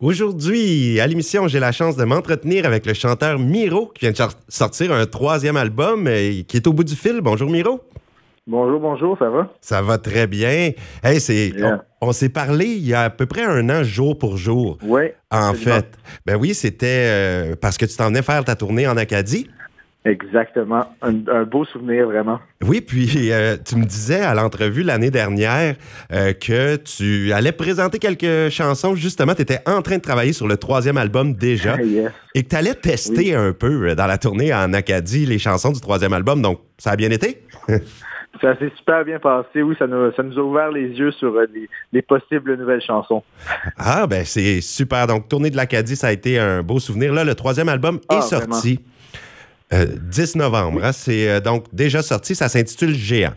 Aujourd'hui, à l'émission, j'ai la chance de m'entretenir avec le chanteur Miro qui vient de sortir un troisième album et qui est au bout du fil. Bonjour Miro. Bonjour, bonjour, ça va? Ça va très bien. Hey, c'est, on, s'est parlé il y a à peu près un an, jour pour jour. Oui. En fait. Ben oui, c'était euh, parce que tu t'en venais faire ta tournée en Acadie. Exactement. Un, beau souvenir, vraiment. Oui, puis euh, tu me disais à l'entrevue l'année dernière euh, que tu allais présenter quelques chansons. Justement, tu étais en train de travailler sur le troisième album déjà. Et que tu allais tester un peu dans la tournée en Acadie les chansons du troisième album. Donc, ça a bien été? Ça s'est super bien passé. Oui, ça nous, ça nous a ouvert les yeux sur euh, les, possibles nouvelles chansons. Ah, ben c'est super. Donc, Tournée de l'Acadie, ça a été un beau souvenir. Là, le troisième album est ah, sorti 10 euh, novembre. Hein. c'est euh, donc déjà sorti. Ça s'intitule Géant.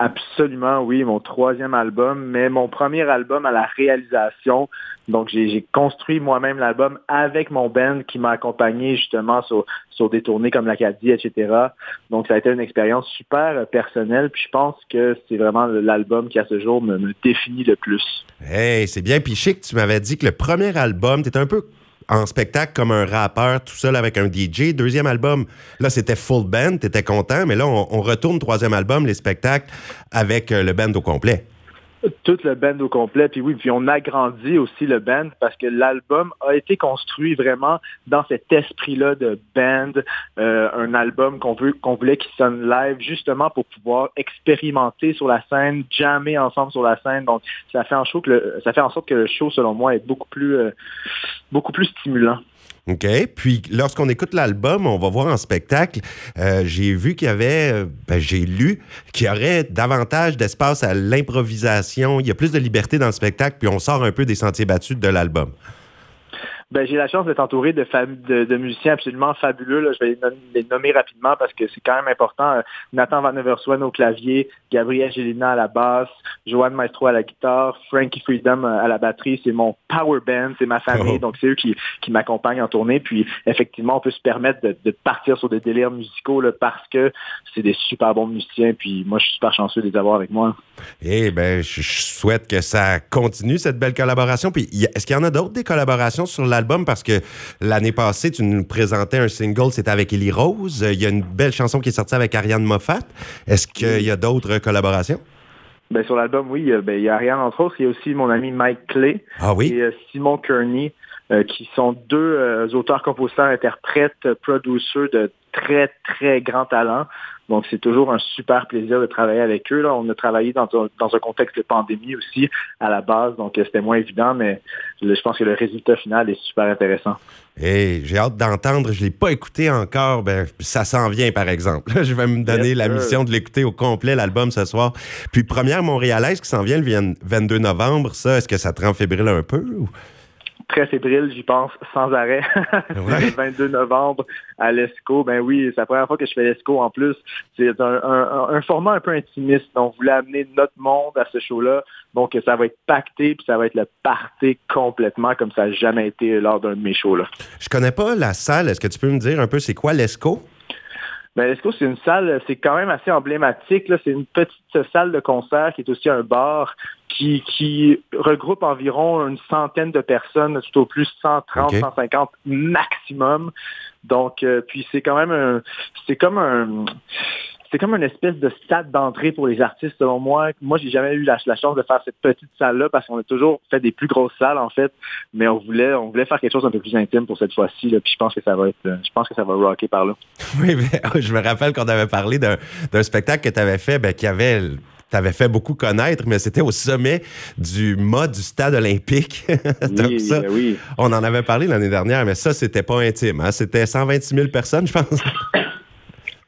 Absolument, oui, mon troisième album, mais mon premier album à la réalisation. Donc, j'ai construit moi-même l'album avec mon band qui m'a accompagné justement sur, sur des tournées comme l'Acadie, etc. Donc, ça a été une expérience super personnelle. Puis, je pense que c'est vraiment l'album qui, à ce jour, me, définit le plus. Hey, c'est bien. Puis, chic, tu m'avais dit que le premier album, tu étais un peu en spectacle comme un rappeur tout seul avec un DJ. Deuxième album, là, c'était full band, t'étais content, mais là, on, on, retourne troisième album, les spectacles, avec euh, le band au complet tout le band au complet. Puis oui, puis on agrandit aussi le band parce que l'album a été construit vraiment dans cet esprit-là de band, euh, un album qu'on veut qu'on voulait qui sonne live justement pour pouvoir expérimenter sur la scène, jammer ensemble sur la scène. Donc ça fait en sorte que le, ça fait en sorte que le show, selon moi, est beaucoup plus euh, beaucoup plus stimulant. OK. Puis lorsqu'on écoute l'album, on va voir en spectacle, euh, j'ai vu qu'il y avait, euh, ben, j'ai lu qu'il y aurait davantage d'espace à l'improvisation. Il y a plus de liberté dans le spectacle, puis on sort un peu des sentiers battus de l'album. Ben, j'ai la chance d'être entouré de, de, de, musiciens absolument fabuleux. Je vais les nommer rapidement parce que c'est quand même important. Euh, Nathan Van Everswen au clavier, Gabriel Gélina à la basse, Joanne Maestro à la guitare, Frankie Freedom euh, à la batterie. C'est mon power band, c'est ma famille. Oh. Donc, c'est eux qui, qui m'accompagnent en tournée. Puis, effectivement, on peut se permettre de, de partir sur des délires musicaux là, parce que c'est des super bons musiciens. Puis, moi, je suis super chanceux de les avoir avec moi. Eh ben, je, souhaite que ça continue, cette belle collaboration. Puis, est-ce qu'il y en a d'autres des collaborations sur la album parce que l'année passée, tu nous présentais un single, c'était avec Ellie Rose. Il y a une belle chanson qui est sortie avec Ariane Moffat. Est-ce qu'il y a d'autres collaborations? Ben, sur l'album, oui, ben, il y a Ariane entre autres. Il y a aussi mon ami Mike Clay ah et euh, Simon Kearney, euh, qui sont deux euh, auteurs, compositeurs, interprètes, producers de très, très grand talent. Donc, c'est toujours un super plaisir de travailler avec eux. Là. On a travaillé dans, dans un contexte de pandémie aussi à la base, donc euh, c'était moins évident, mais je pense que le résultat final est super intéressant. Et j'ai hâte d'entendre. Je ne l'ai pas écouté encore. Ben, ça s'en vient, par exemple. je vais me donner la mission de l'écouter au complet, l'album, ce soir. Puis, première montréalaise qui s'en vient le 22 novembre, ça, est-ce que ça te rend fébrile un peu? Ou? Très fébrile, j'y pense sans arrêt. le 22 novembre à l'ESCO. Ben oui, c'est la première fois que je fais l'ESCO en plus. C'est un, format un peu intimiste. On voulait amener notre monde à ce show-là. Donc, ça va être pacté, puis ça va être le party complètement comme ça n'a jamais été lors d'un de mes shows-là. Je connais pas la salle. Est-ce que tu peux me dire un peu c'est quoi l'ESCO? Ben, l'ESCO, c'est une salle, c'est quand même assez emblématique. C'est une petite salle de concert qui est aussi un bar qui, qui regroupe environ une centaine de personnes, tout au plus 130, 150 maximum. Donc, euh, puis c'est quand même un, c'est comme un, c'est comme une espèce de stade d'entrée pour les artistes, selon moi. Moi, j'ai jamais eu la, chance de faire cette petite salle-là parce qu'on a toujours fait des plus grosses salles, en fait. Mais on voulait, on voulait faire quelque chose un peu plus intime pour cette fois-ci. Puis je pense que ça va être, je pense que ça va rocker par là. Oui, mais, je me rappelle qu'on avait parlé d'un spectacle que tu avais fait, ben, qui avait t'avais fait beaucoup connaître, mais c'était au sommet du mât du stade olympique. oui, ça, oui. On en avait parlé l'année dernière, mais ça, c'était pas intime. Hein? C'était 126 000 personnes, je pense.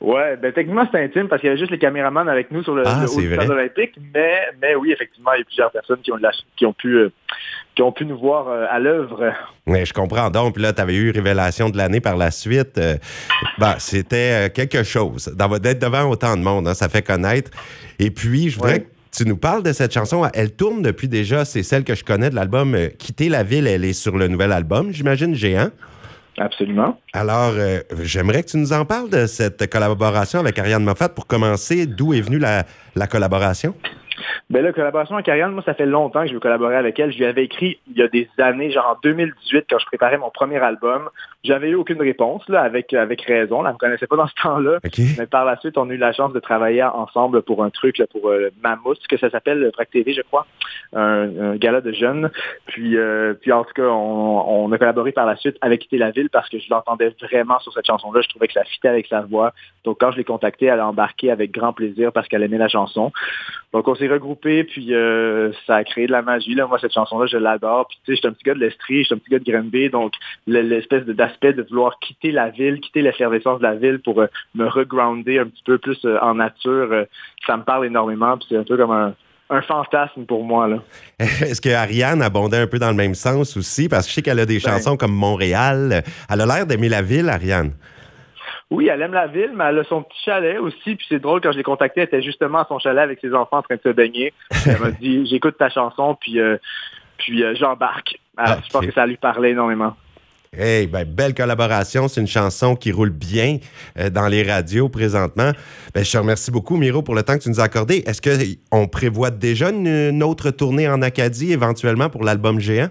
Ouais, ben techniquement c'est intime parce qu'il y avait juste les caméramans avec nous sur le, ah, stade olympique, mais mais oui effectivement il y a plusieurs personnes qui ont qui ont pu euh, qui ont pu nous voir euh, à l'œuvre. Oui, je comprends. Donc là, tu avais eu révélation de l'année par la suite. Euh, ben, c'était quelque chose d'être devant autant de monde, hein, ça fait connaître. Et puis je voudrais que tu nous parles de cette chanson. Elle tourne depuis déjà, c'est celle que je connais de l'album Quitter la ville. Elle est sur le nouvel album, j'imagine, Géant. Absolument. Alors, euh, j'aimerais que tu nous en parles de cette collaboration avec Ariane Moffat pour commencer. D'où est venue la, collaboration? Ben la collaboration avec Ariane, moi, ça fait longtemps que je veux collaborer avec elle. Je lui avais écrit il y a des années, genre en 2018, quand je préparais mon premier album. J'avais eu aucune réponse, là, avec, avec raison. Elle ne me connaissait pas dans ce temps-là. Mais par la suite, on a eu la chance de travailler ensemble pour un truc, là, pour euh, Mammoth, que ça s'appelle Vrac TV, je crois. Un, gala de jeunes. Puis, euh, puis en tout cas, on, a collaboré par la suite avec Quitter la ville parce que je l'entendais vraiment sur cette chanson-là. Je trouvais que ça fitait avec sa voix. Donc quand je l'ai contactée, elle a embarqué avec grand plaisir parce qu'elle aimait la chanson. Donc on s'est regroupés, puis euh, ça a créé de la magie. Là. Moi, cette chanson-là, je l'adore. Puis tu sais, je suis un petit gars de l'Estrie, je suis un petit gars de Granby, donc l'espèce d'aspect de vouloir quitter la ville, quitter l'effervescence de la ville pour euh, me regrounder un petit peu plus euh, en nature, ça me parle énormément. Puis c'est un peu comme un, fantasme pour moi. Là. Est-ce que Ariane abondait un peu dans le même sens aussi? Parce que je sais qu'elle a des ben chansons comme Montréal. Elle a l'air d'aimer la ville, Ariane. Oui, elle aime la ville, mais elle a son petit chalet aussi. Puis c'est drôle, quand je l'ai contactée, elle était justement à son chalet avec ses enfants en train de se baigner. Elle m'a dit, j'écoute ta chanson, puis, euh, puis euh, j'embarque. Ah, je pense que ça lui parlait énormément. Hey, ben, belle collaboration. C'est une chanson qui roule bien euh, dans les radios présentement. Ben, je te remercie beaucoup, Miro, pour le temps que tu nous as accordé. Est-ce qu'on prévoit déjà une, autre tournée en Acadie éventuellement pour l'album Géant?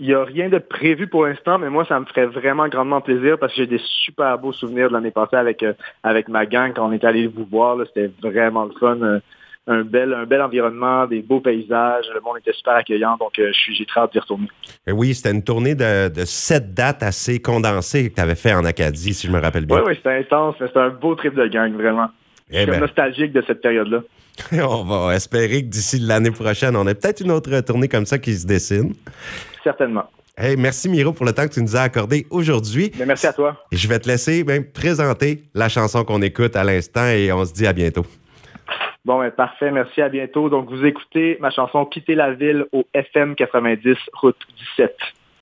Il n'y a rien de prévu pour l'instant, mais moi, ça me ferait vraiment grandement plaisir parce que j'ai des super beaux souvenirs de l'année passée avec, euh, avec ma gang quand on est allé vous voir. C'était vraiment le fun. Euh, un bel, un bel environnement, des beaux paysages. Le monde était super accueillant, donc euh, j'ai très hâte d'y retourner. Et oui, c'était une tournée de, de, sept dates assez condensées que tu avais fait en Acadie, si je me rappelle bien. Oui, oui, c'était intense, c'était un beau trip de gang, vraiment. Je suis eh ben. nostalgique de cette période-là. on va espérer que d'ici l'année prochaine, on ait peut-être une autre tournée comme ça qui se dessine. Certainement. Hey, merci Miro pour le temps que tu nous as accordé aujourd'hui. Merci à toi. Je vais te laisser présenter la chanson qu'on écoute à l'instant et on se dit à bientôt. Bon, ben, parfait. Merci, à bientôt. Donc, vous écoutez ma chanson Quitter la ville au FM 90, route 17.